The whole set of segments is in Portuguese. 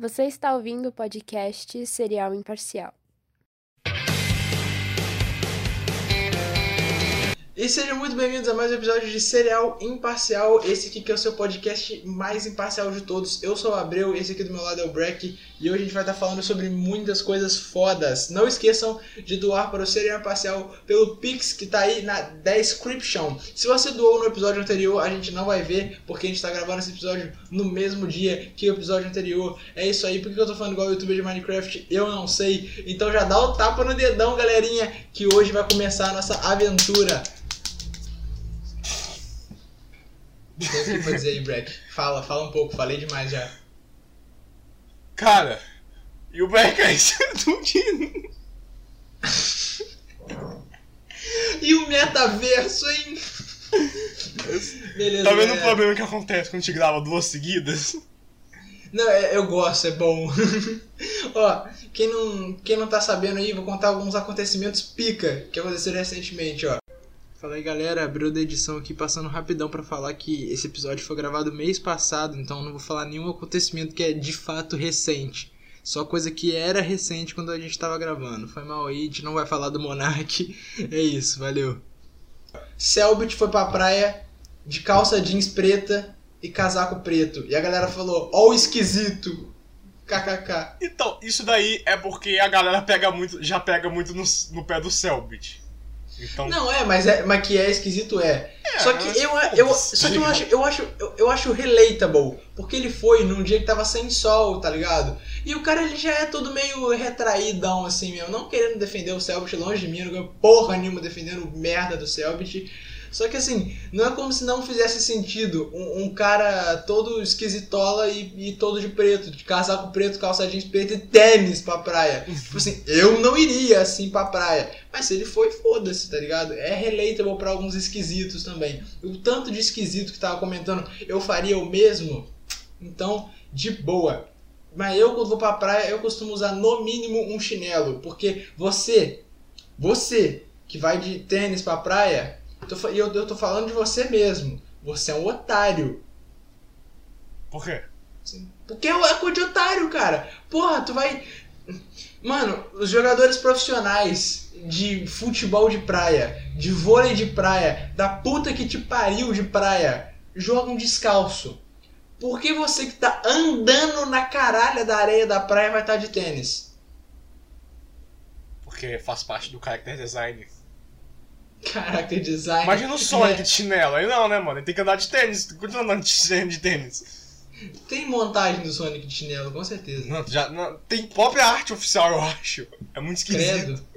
Você está ouvindo o podcast Serial Imparcial. E sejam muito bem-vindos a mais um episódio de Serial Imparcial. Esse aqui que é o seu podcast mais imparcial de todos. Eu sou o Abreu, esse aqui do meu lado é o Breck. E hoje a gente vai estar falando sobre muitas coisas fodas. Não esqueçam de doar para o Serial Imparcial pelo Pix que está aí na description. Se você doou no episódio anterior, a gente não vai ver, porque a gente está gravando esse episódio no mesmo dia que o episódio anterior. É isso aí. Por que eu tô falando igual o youtuber de Minecraft? Eu não sei. Então já dá o tapa no dedão, galerinha, que hoje vai começar a nossa aventura. Tem o que pra dizer aí, Breck? Fala, fala um pouco, falei demais já. Cara, e o Black Eyes tudinho. E o metaverso, hein? Beleza. Tá vendo o galera. problema que acontece quando a gente grava duas seguidas? Não, é- eu gosto, é bom. ó, quem não, quem não tá sabendo aí, vou contar alguns acontecimentos pica que aconteceram recentemente, ó. Fala aí galera, abriu da edição aqui passando rapidão pra falar que esse episódio foi gravado mês passado, então não vou falar nenhum acontecimento que é de fato recente. Só coisa que era recente quando a gente tava gravando. Foi mal aí, a gente não vai falar do Monark. É isso, valeu. Selbit foi pra praia de calça jeans preta e casaco preto. E a galera falou, ó o esquisito. KKK. Então, isso daí é porque a galera pega muito, já pega muito no, no pé do Selbit. Então, Não, é, mas, é, mas que é esquisito é. É, só que mas eu, eu, só que eu acho, eu acho, eu, eu acho relatable, porque ele foi num dia que tava sem sol, tá ligado? E o cara ele já é todo meio retraídão assim mesmo, não querendo defender o Selbit longe de mim, não ganho porra nenhuma defendendo merda do Selbit. Só que assim, não é como se não fizesse sentido um, um cara todo esquisitola e, e todo de preto, de casaco preto, calça jeans preto e tênis pra praia. tipo assim, eu não iria assim pra praia. Mas se ele foi, foda-se, tá ligado? É relatable pra alguns esquisitos também. O tanto de esquisito que tava comentando, eu faria o mesmo? Então, de boa. Mas eu, quando vou pra praia, eu costumo usar no mínimo um chinelo. Porque você, você que vai de tênis pra praia, e eu, eu tô falando de você mesmo. Você é um otário. por quê? Porque é coisa de otário, cara. Porra, tu vai. Mano, os jogadores profissionais de futebol de praia, de vôlei de praia, da puta que te pariu de praia, jogam descalço. Por que você que tá andando na caralha da areia da praia vai estar de tênis? Porque faz parte do character design. Caraca, design. Imagina o Sonic de chinelo. Aí não, né, mano? Ele tem que andar de tênis. Continua andando de de tênis. Tem montagem do Sonic de chinelo, com certeza. Não, já, não, tem própria arte oficial, eu acho. É muito esquisito. Credo.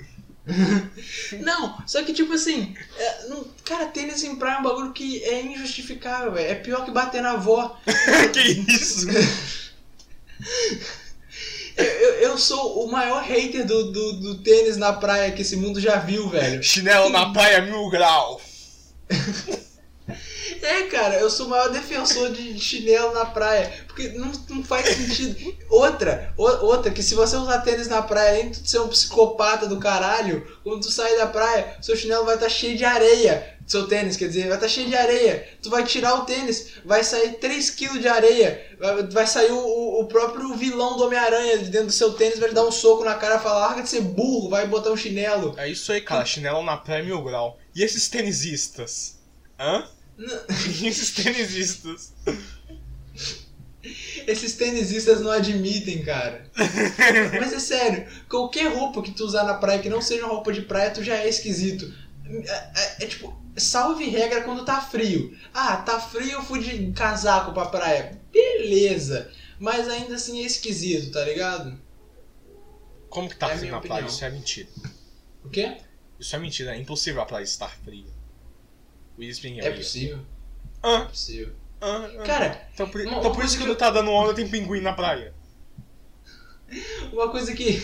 não, só que tipo assim, é, não- cara, tênis em praia é um bagulho que é injustificável, velho. É pior que bater na avó. que isso? Eu, eu, eu sou o maior hater do, do, do tênis na praia que esse mundo já viu, velho. Chinelo na praia mil grau. É, cara, eu sou o maior defensor de chinelo na praia. Porque não, não faz sentido. Outra, o- outra, que se você usar tênis na praia, além de ser um psicopata do caralho, quando tu sair da praia, seu chinelo vai estar cheio de areia. Seu tênis, quer dizer, vai estar cheio de areia. Tu vai tirar o tênis, vai sair 3kg de areia. Vai, vai sair o, o- próprio vilão do Homem-Aranha de dentro do seu tênis, vai te dar um soco na cara e falar: larga de ser burro, vai botar um chinelo. É isso aí, cara. Chinelo na praia mil grau. E esses tenisistas? Hã? Esses tenisistas? Esses tenisistas não admitem, cara. Mas é sério, qualquer roupa que tu usar na praia que não seja uma roupa de praia, tu já é esquisito. É, é- é tipo, salve regra quando tá frio. Ah, tá frio, eu fui de casaco pra praia. Beleza. Mas ainda assim é esquisito, tá ligado? Como que tá É frio na praia? opinião. Isso é mentira. O quê? Isso é mentira. É impossível a praia estar fria. Pinheiro. É possível. É Ah, possível. ah, ah. Cara, Então por, uma- então por isso que não tá dando onda tem pinguim na praia. uma coisa que.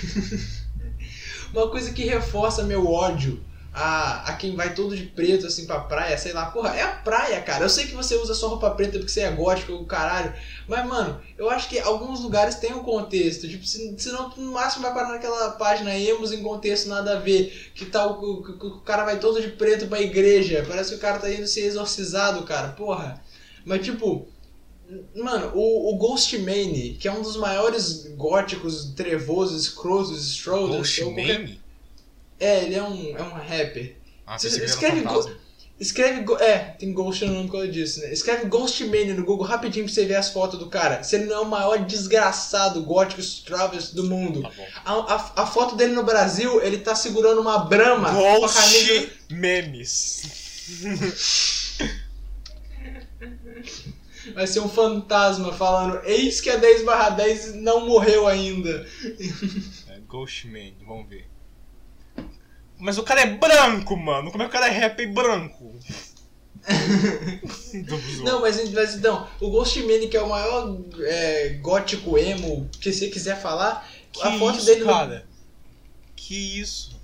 uma coisa que reforça meu ódio a, a quem vai todo de preto assim pra praia, sei lá, porra, é a praia, cara. Eu sei que você usa só roupa preta porque você é gótico, o caralho. Mas, mano, eu acho que alguns lugares tem um contexto. Tipo, se, senão no máximo vai parar naquela página emos em contexto nada a ver. Que tal o, o, o cara vai todo de preto pra igreja. Parece que o cara tá indo ser exorcizado, cara. Porra. Mas tipo, Mano, o, o Ghostmane, que é um dos maiores góticos, trevosos, escrotos, strollers... qualquer- Ghostmane? É, ele é um, é um rapper. Ah, Você escreve go- Escreve. go- É, tem Ghost no nome por causa disso, né? Escreve Ghostmane no Google rapidinho pra você ver as fotos do cara. Se ele não é o maior desgraçado gótico Travis do mundo. Tá. A, a, a foto dele no Brasil, ele tá segurando uma brama. Ghost memes. Vai ser um fantasma falando: Eis que a 10 barra 10 não morreu ainda. É, Ghostman, vamos ver. Mas o cara é branco, mano. Como é que o cara é rapper branco? Não, mas, então, o Ghostmane, que é o maior é, gótico emo que você quiser falar, que a foto isso, dele no- cara? Que isso?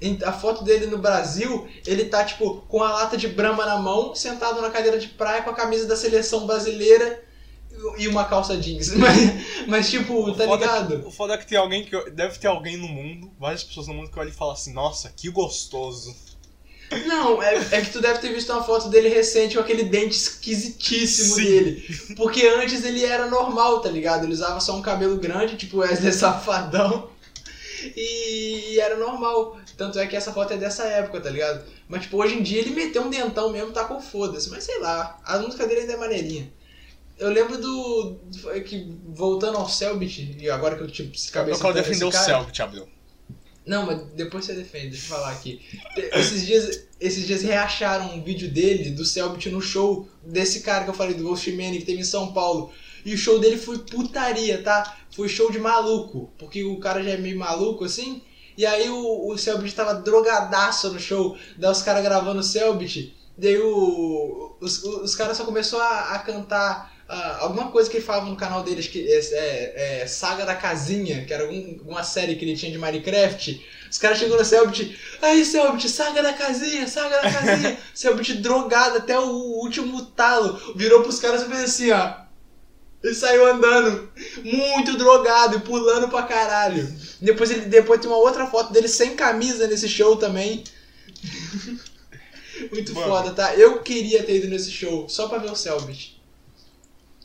Em- A foto dele no Brasil, ele tá, tipo, com a lata de brama na mão, sentado na cadeira de praia com a camisa da seleção brasileira e uma calça jeans. Mas, mas tipo, tá ligado? Que, o foda é que tem alguém que. Deve ter alguém no mundo, várias pessoas no mundo que olha e fala assim, nossa, que gostoso. Não, é, é que tu deve ter visto uma foto dele recente com aquele dente esquisitíssimo Sim. dele. Porque antes ele era normal, tá ligado? Ele usava só um cabelo grande, tipo Wesley Safadão. E era normal. Tanto é que essa foto é dessa época, tá ligado? Mas, tipo, hoje em dia ele meteu um dentão mesmo, tá com foda-se. Mas sei lá, a música dele ainda é maneirinha. Eu lembro do. que voltando ao Selbit, e agora que eu tipo, se Eu cabeça quero defender o Selbit, Abreu. não, mas depois você defende, deixa eu falar aqui. Esses dias, esses dias reacharam um vídeo dele, do Selbit, no show desse cara que eu falei, do Ghostman, que teve em São Paulo. E o show dele foi putaria, tá? Foi show de maluco, porque o cara já é meio maluco assim. E aí o, o Selbit tava drogadaço no show, daí os caras gravando o Selbit. Daí o, os, os caras só começou a, a cantar ah, alguma coisa que ele falava no canal dele, acho que é, é- é Saga da Casinha, que era alguma série que ele tinha de Minecraft. Os caras chegou no Selbit, aí Selbit, Saga da Casinha, Saga da Casinha. Selbit drogado até o último talo, virou pros caras e fez assim, ó. Ele saiu andando, muito drogado e pulando pra caralho. Depois, ele, depois tem uma outra foto dele sem camisa nesse show também. Muito Mano. foda, tá? Eu queria ter ido nesse show, só pra ver o Selbit.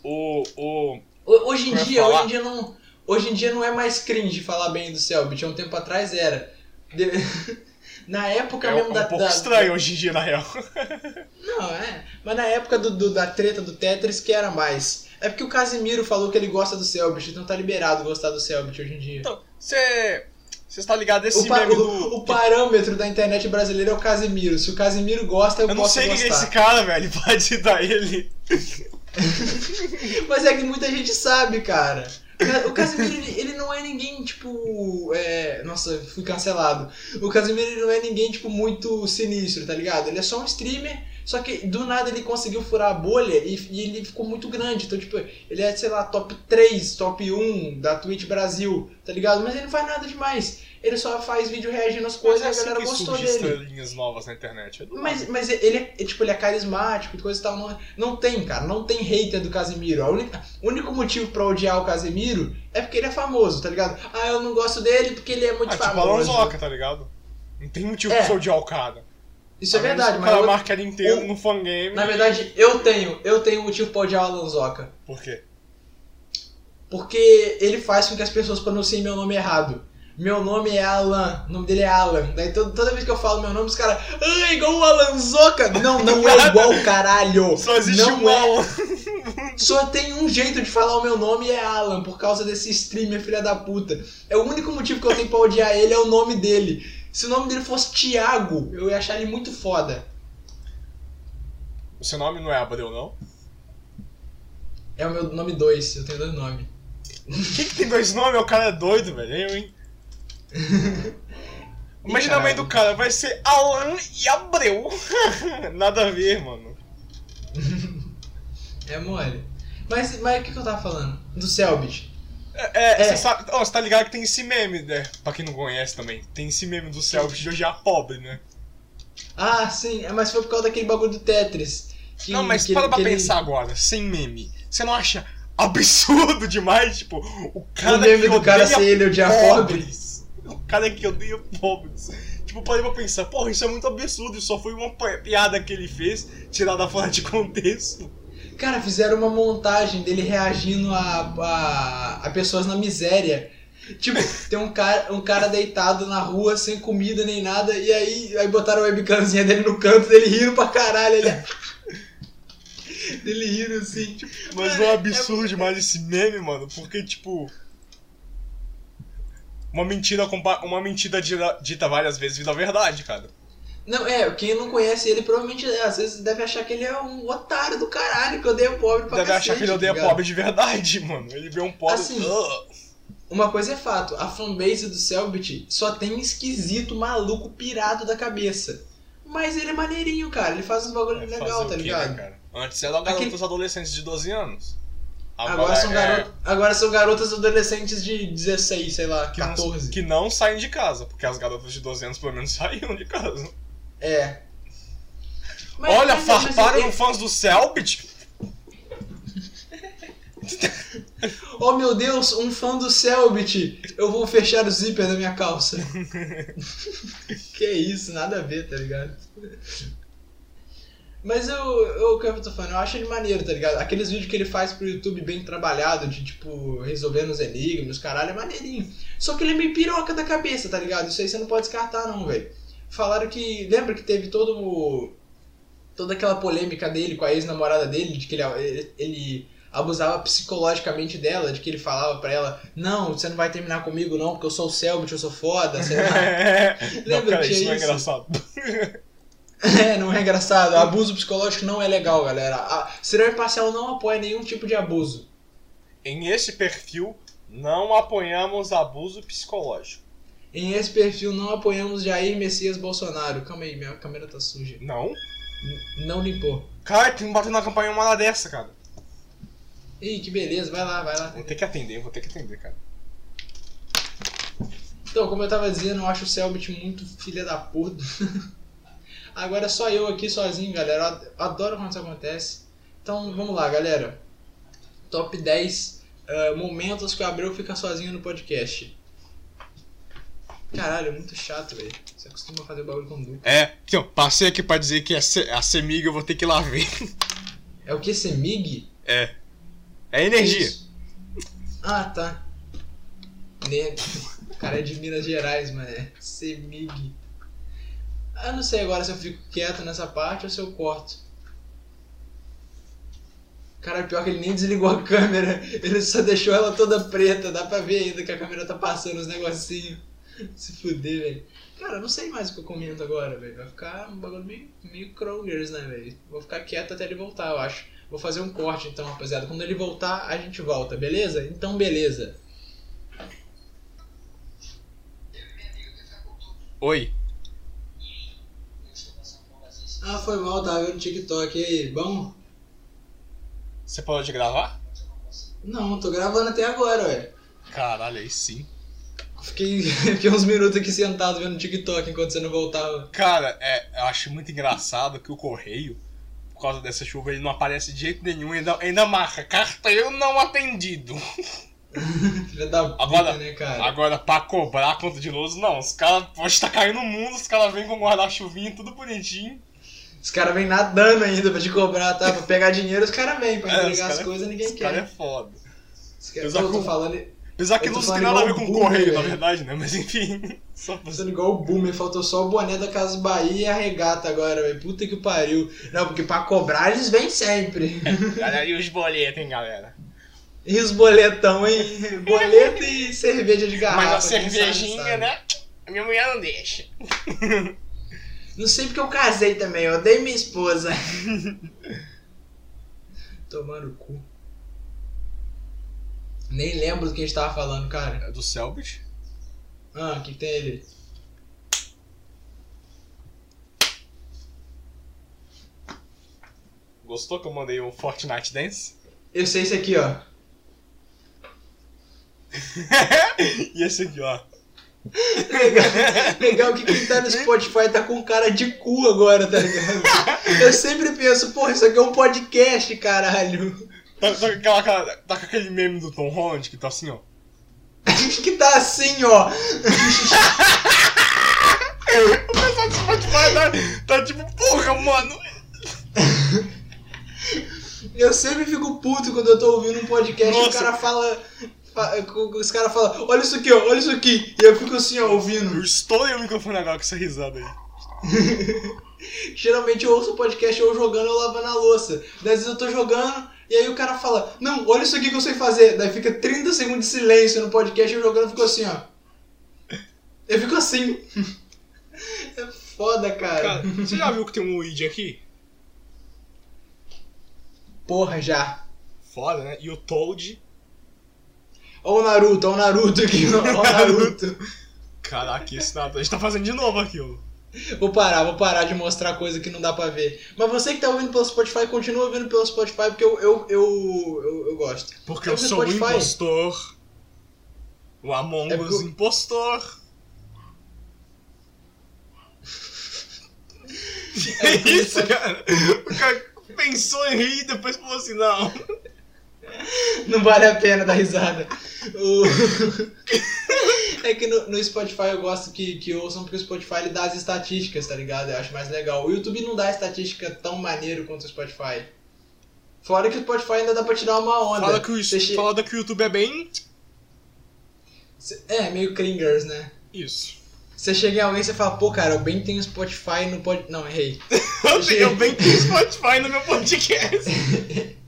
O. o. Ho- Hoje em Eu ia dia, hoje em dia não. Hoje em dia não é mais cringe falar bem do Selbit, há um tempo atrás era. De- Na época É, mesmo um da. pouco da- estranho hoje em dia, na real. Não, é. Mas na época do, do- da treta do Tetris que era mais. É porque o Casimiro falou que ele gosta do Selbit, então tá liberado gostar do Selbit hoje em dia. Então, você. Você está ligado esse O, pa- meme o- do. o parâmetro da internet brasileira é o Casimiro. Se o Casimiro gosta, eu, Eu não posso sei quem gostar. é esse cara, velho. Pode dar ele. Mas é que muita gente sabe, cara. O Casimiro, ele, não é ninguém, tipo. É... Nossa, fui cancelado. O Casimiro ele não é ninguém, tipo, muito sinistro, tá ligado? Ele é só um streamer, só que do nada ele conseguiu furar a bolha e, e ele ficou muito grande. Então, tipo, ele é, sei lá, top 3, top 1 da Twitch Brasil, tá ligado? Mas ele não faz nada demais. Ele só faz vídeo reagindo às coisas é e a assim galera que gostou dele. estrelinhas novas na internet. É Mas, mas ele é, é, tipo, ele é carismático e coisa e tal. Não, não tem, cara. Não tem hater do única, o único motivo pra odiar o Casimiro é porque ele é famoso, tá ligado? Ah, eu não gosto dele porque ele é muito Ah, tipo famoso. Lanzoca, tá ligado? Não tem motivo É. pra odiar o cara. Isso é A menos verdade, mas O cara eu- marca o- no fangame. na verdade eu tenho, eu tenho motivo pra odiar o Lanzoca. Por quê? Porque ele faz com que as pessoas pronunciem meu nome errado. Meu nome é Alan, o nome dele é Alan. Daí toda, toda vez que eu falo meu nome, os caras. Ah, igual o Alanzoca! Não, não é igual, caralho! Só existe não um é. Alan. Só tem um jeito de falar o meu nome e é Alan, por causa desse streamer filha da puta. É o único motivo que eu tenho pra odiar ele é o nome dele. Se o nome dele fosse Thiago, eu ia achar ele muito foda. O seu nome não é Abreu, não? É o meu nome 2, eu tenho dois nomes. Quem que tem dois nomes? O cara é doido, velho. Eu, hein? Imagina a mãe do cara, vai ser Alan e Abreu. Nada a ver, mano. É mole. Mas, mas o que, que eu tava falando? Do Selbit. É, é, É. Você, sabe, ó, você tá ligado que tem esse meme, né? Pra quem não conhece também. Tem esse meme do Selbit de odiar pobre, né? Ah, sim, é, mas foi por causa daquele bagulho do Tetris. que- não, mas que para pra que ele- pensar agora, sem meme. Você não acha absurdo demais? Tipo, o cara O meme que do cara ser ele odiar pobre. pobres. O cara que odeia pobres. Tipo, parei pra pensar, porra, isso é muito absurdo, isso só foi uma pi- piada que ele fez, tirada fora de contexto. Cara, fizeram uma montagem dele reagindo a, a, a pessoas na miséria. Tipo, tem um cara, um cara deitado na rua, sem comida nem nada, e aí, aí botaram a webcamzinha dele no canto dele rindo pra caralho. Ele... dele rindo assim. Tipo, Mas mano, é um é- absurdo demais esse meme, mano, porque, tipo. Uma mentira, uma mentira dita, várias vezes vira verdade, cara. Não, é, quem não conhece ele provavelmente às vezes deve achar que ele é um otário do caralho, que odeia pobre pra Deve cacete, achar que ele odeia tá pobre de verdade, mano. Ele vê um pobre. Assim. Uma coisa é fato, a fanbase do Selbit só tem esquisito, maluco, pirado da cabeça. Mas ele é maneirinho, cara, ele faz uns bagulho É legal, tá quê, ligado? né, cara? Antes eram garotos Aquele- adolescentes de 12 anos. Agora, são é-. Agora são garotas adolescentes de 16, sei lá, que não, 14. que não saem de casa, porque as garotas de 12 anos pelo menos saíam de casa. É. Mas- Olha, mas- mas farparam no fãs do Selbit. Oh meu Deus, um fã do Selbit! Eu vou fechar o zíper da minha calça. que isso, nada a ver, tá ligado? Mas eu, eu, o que eu tô falando, eu acho ele maneiro, tá ligado? Aqueles vídeos que ele faz pro YouTube bem trabalhado, de tipo, resolvendo os enigmas, caralho, é maneirinho. Só que ele é meio piroca da cabeça, tá ligado? Isso aí você não pode descartar, não, velho. Falaram que. Lembra que teve todo o. toda aquela polêmica dele com a ex-namorada dele, de que ele, ele, abusava psicologicamente dela, de que ele falava pra ela: Não, você não vai terminar comigo, não, porque eu sou o Selbit, eu sou foda, sei lá. não, Lembra cara, que isso não é engraçado. É, não é engraçado. Abuso psicológico não é legal, galera. A Cinema Imparcial não apoia nenhum tipo de abuso. Em esse perfil, não apoiamos abuso psicológico. Em esse perfil não apoiamos Jair Messias Bolsonaro. Calma aí, minha câmera tá suja. Não? N- não limpou. Cara, tem que bater na campanha uma hora dessa, cara. Ih, que beleza, vai lá, vai lá. Vou ter que atender, vou ter que atender, cara. Então, como eu tava dizendo, eu acho o Selbit muito filha da puta. Agora é só eu aqui sozinho, galera. Eu adoro quando isso acontece. Então, vamos lá, galera. Top 10 eh, momentos que o Abreu fica sozinho no podcast. Caralho, é muito chato, velho. Você costuma fazer bagulho com duplo. É, aqui, ó, passei aqui pra dizer que a, Se- a Semig eu vou ter que ir lá ver. É o que? Semig? É. É energia. Isso. Ah, tá. Ne- O cara é de Minas Gerais, mano. É Semig. Eu não sei agora se eu fico quieto nessa parte ou se eu corto. Cara, pior que ele nem desligou a câmera. Ele só deixou ela toda preta. Dá pra ver ainda que a câmera tá passando os negocinhos. Se fuder, velho. Cara, eu não sei mais o que eu comento agora, velho. Vai ficar um bagulho meio, meio Krongers, né, velho? Vou ficar quieto até ele voltar, eu acho. Vou fazer um corte então, rapaziada. Quando ele voltar, a gente volta, beleza? Então, beleza. Oi. Ah, foi mal, tava vendo TikTok e aí, bom? Você parou de gravar? Não, tô gravando até agora, ué. Caralho, aí sim. Fiquei, fiquei uns minutos aqui sentado vendo TikTok enquanto você não voltava. Cara, é, eu acho muito engraçado que o correio, por causa dessa chuva, ele não aparece de jeito nenhum, ainda, ainda marca carteiro não atendido. Filha da puta, Agora- né, cara? Agora, pra cobrar a conta de luz, não. Os caras, pode tá caindo no mundo, os caras vêm com guarda-chuvinha, tudo bonitinho. Os caras vêm nadando ainda pra te cobrar, tá? Pra pegar dinheiro, os caras vêm. Pra É, os entregar as cara- coisas, ninguém Os caras é quer. foda. Os Exato. Eu tô falando, Apesar que não tem nada a ver com o correio, na verdade, né? Mas enfim. Só pra... Passando igual o Boomer, faltou só o boné da Casa Bahia e a regata agora, velho. Puta que pariu. Não, porque pra cobrar eles vêm sempre. Olha aí os boletos, hein, galera. E os boletão, hein? Boleto e cerveja de garrafa. Mas a quem sabe, cervejinha, sabe. né? A minha mulher não deixa. Não sei porque eu casei também, eu odeio minha esposa. Tomando o cu. Nem lembro do que a gente tava falando, cara. É do Selbit? Ah, que tem ele? Gostou que eu mandei o Fortnite Dance? Eu sei esse aqui, ó. e esse aqui, ó. Legal, que quem tá no Spotify tá com cara de cu agora, tá ligado? Eu sempre penso, porra, isso aqui é um podcast, caralho. Tá, tá, com aquela, cara- tá com aquele meme do Tom Holland que tá assim, ó. Que tá assim, ó. O pessoal do Spotify tá, tá tipo, porra, mano. Eu sempre fico puto quando eu tô ouvindo um podcast e o Nossa. cara fala. Os caras falam, olha isso aqui, ó, olha isso aqui. E eu fico assim, ó, Eu ouvindo. estourei o microfone agora com essa risada aí. Geralmente eu ouço o podcast ou jogando ou lavando a louça. Daí às vezes eu tô jogando e aí o cara fala, não, olha isso aqui que eu sei fazer. Daí fica 30 segundos de silêncio no podcast e eu jogando fico assim, ó. Eu fico assim. É foda, cara. Cara, você já viu que tem um Luigi aqui? Porra, já. Foda, né? E o Toad. Ó o Naruto, ó o Naruto aqui, ó o Naruto. Caraca, esse nada. A gente tá fazendo de novo aquilo. Vou parar, vou parar de mostrar coisa que não dá pra ver. Mas você que tá ouvindo pelo Spotify, continua ouvindo pelo Spotify porque eu, eu, eu, eu, eu gosto. Porque Eu sou o Spotify. impostor. O Among É Us porque- impostor. É É porque isso, cara. O cara pensou em rir e depois falou assim, não. Não vale a pena dar risada. O- é que no, no Spotify eu gosto que, que ouçam porque o Spotify ele dá as estatísticas, tá ligado? Eu acho mais legal. O YouTube não dá estatística tão maneiro quanto o Spotify. Fora que o Spotify ainda dá pra tirar uma onda. Fala que, o, fala que o YouTube é bem. É, meio cringers, né? Isso. Você chega em alguém e você fala, pô, cara, eu bem tenho Spotify no pod... Não, errei. Eu, eu bem tenho Spotify no meu podcast.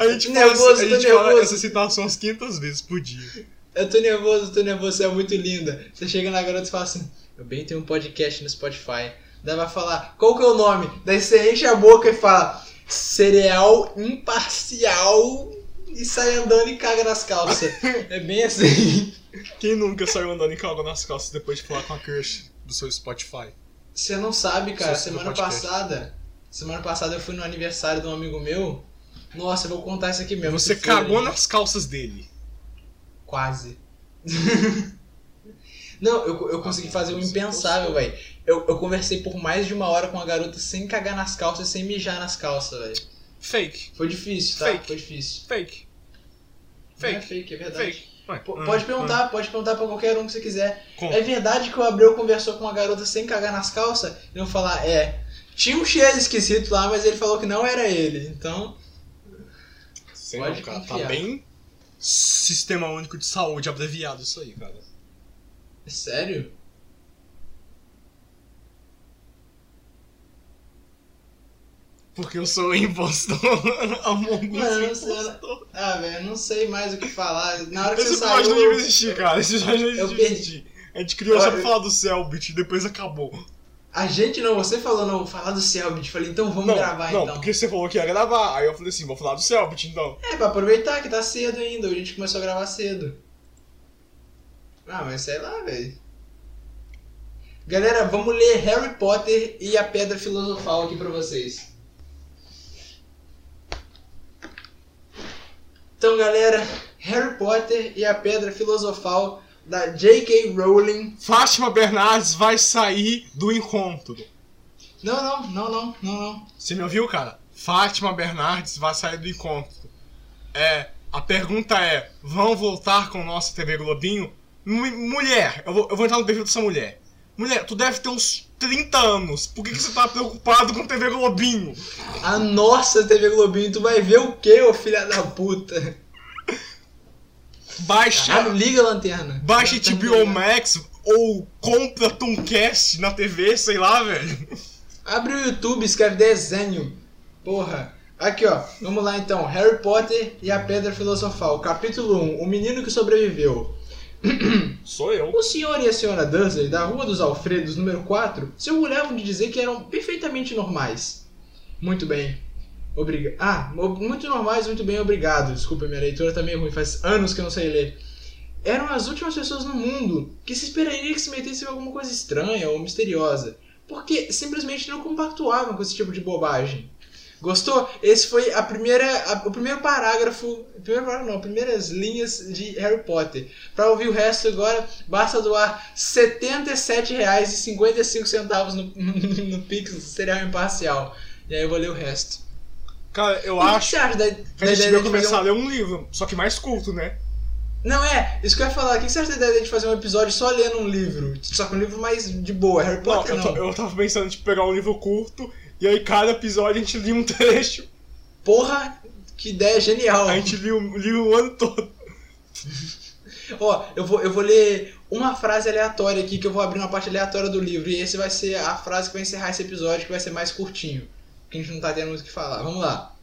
A gente, Nervoso, fala, a gente fala nervoso. essa citação umas 500 vezes por dia. Eu tô nervoso, tô nervoso, você é muito linda. Você chega na garota e fala assim, eu bem tenho um podcast no Spotify. Daí vai falar, qual que é o nome? Daí você enche a boca e fala, cereal imparcial e sai andando e caga nas calças. é bem assim. Quem nunca saiu andando em calma nas calças depois de falar com a crush do seu Spotify? Você não sabe, cara, semana passada, semana passada eu fui no aniversário de um amigo meu. Nossa, eu vou contar isso aqui mesmo. Você cagou nas calças dele. Quase. Não, eu, eu consegui fazer o você impensável, velho. Eu, eu conversei por mais de uma hora com a garota sem cagar nas calças, sem mijar nas calças, velho. Fake. Foi difícil, tá? Fake. Foi difícil. Fake. Não é Fake. fake, é verdade. Fake. Ué, P- hum, pode hum. perguntar, pode perguntar pra qualquer um que você quiser. Como? É verdade que o Abreu conversou com uma garota sem cagar nas calças? E eu falar, é. Tinha um cheiro esquisito lá, mas ele falou que não era ele. Então, Sei pode não, cara. Tá confiar. bem Sistema Único de Saúde abreviado isso aí, cara. é sério? Porque eu sou impostor. Among Us eu não sei, impostor. Ah, velho, eu não sei mais o que falar. Na hora que Esse você saiu. não devia existir, cara. Esse episódio não Eu devia. A gente criou só Olha, pra falar do Cellbit e depois acabou. A gente não, você falou não, falar do Selbit. Falei, então vamos não, gravar não, então. porque você falou que ia gravar. Aí eu falei assim, vou falar do Cellbit então. É, pra aproveitar que tá cedo ainda. A gente começou a gravar cedo. Ah, mas sei lá, velho. Galera, vamos ler Harry Potter e a Pedra Filosofal aqui pra vocês. Então, galera, Harry Potter e a Pedra Filosofal da J.K. Rowling. Fátima Bernardes vai sair do encontro. Não, não, não, não, não, não. Você me ouviu, cara? Fátima Bernardes vai sair do encontro. É, a pergunta é: vão voltar com nossa TV Globinho? Mu- mulher, eu vou, eu vou entrar no perfil dessa mulher. Mulher, tu deve ter uns 30 anos. Por que, que você tá preocupado com TV Globinho? A nossa TV Globinho, tu vai ver o que, ô filha da puta? Baixa, Caralho, liga a lanterna. baixa HBO? Max ou compra Tomcast na TV, sei lá, velho. Abre o YouTube, escreve desenho. Porra. Aqui, ó. Vamos lá então. Harry Potter e a Pedra Filosofal. Capítulo 1. O menino que sobreviveu. Sou eu. O senhor e a senhora Dursley, da Rua dos Alfredos, número 4, se orgulhavam de dizer que eram perfeitamente normais. Muito bem. Obrigado. Ah, muito normais, muito bem, obrigado. Desculpa, minha leitura tá meio ruim, faz anos que eu não sei ler. Eram as últimas pessoas no mundo que se esperaria que se metessem em alguma coisa estranha ou misteriosa, porque simplesmente não compactuavam com esse tipo de bobagem. Gostou? Esse foi a primeira, a- o primeiro parágrafo, primeiro parágrafo não, primeiras linhas de Harry Potter. Para ouvir o resto agora, basta doar R$ 77,55 no, no, no Pix do Cereal Imparcial. E aí eu vou ler o resto. Cara, eu E o que acho você acha da, que a gente devia começar um... a ler um livro, só que mais culto, né? Não, é, isso que eu ia falar. O que você acha da ideia de fazer um episódio só lendo um livro? Só que um livro mais de boa. Harry Não, Potter eu, não. ta- eu tava pensando em tipo, pegar um livro curto e aí cada episódio a gente lia um trecho. Porra, Que ideia genial. A gente liu, liu o ano todo. Ó, eu vou, eu vou ler uma frase aleatória aqui, que eu vou abrir uma parte aleatória do livro. E esse vai ser a frase que vai encerrar esse episódio, que vai ser mais curtinho. A gente não tá tendo muito o que falar. Vamos lá.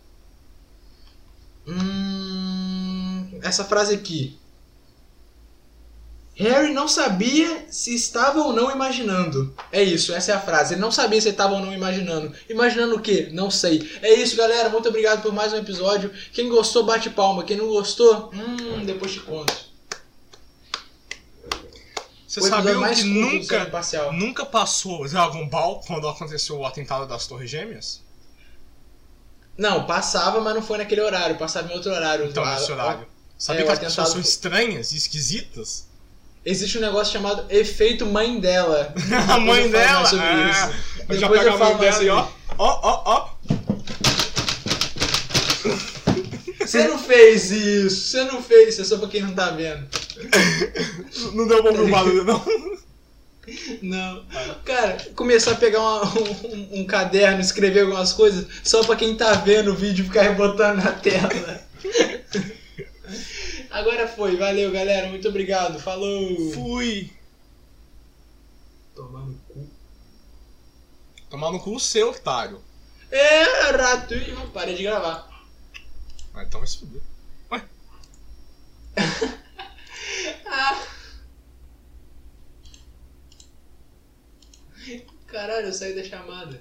Hum, essa frase aqui. Harry não sabia se estava ou não imaginando. É isso, essa é a frase. Ele não sabia se estava ou não imaginando. Imaginando o quê? Não sei. É isso, galera. Muito obrigado por mais um episódio. Quem gostou, bate palma. Quem não gostou, hum, depois te conto. Você sabia que nunca, nunca passou Dragon Ball quando aconteceu o atentado das Torres Gêmeas? Não, passava, mas não foi naquele horário. Passava em outro horário. Então, nesse horário. Sabia é, que as pessoas são estranhas e esquisitas? Existe um negócio chamado efeito mãe dela. a mãe dela? sobre Ah, isso. eu já pego a mãe dela e ó, ó, ó, ó. Você não fez isso, você não fez isso, é só pra quem não tá vendo. Não deu bom pro barulho, não. Não. Cara, começar a pegar uma- um, um caderno, escrever algumas coisas, só pra quem tá vendo o vídeo ficar rebotando na tela. Agora foi, valeu galera, muito obrigado, falou! Fui. Tomar no cu. Tomar no cu o seu, otário. É, rato, parei de gravar. Ah, então vai se fuder. Caralho, eu saí da chamada.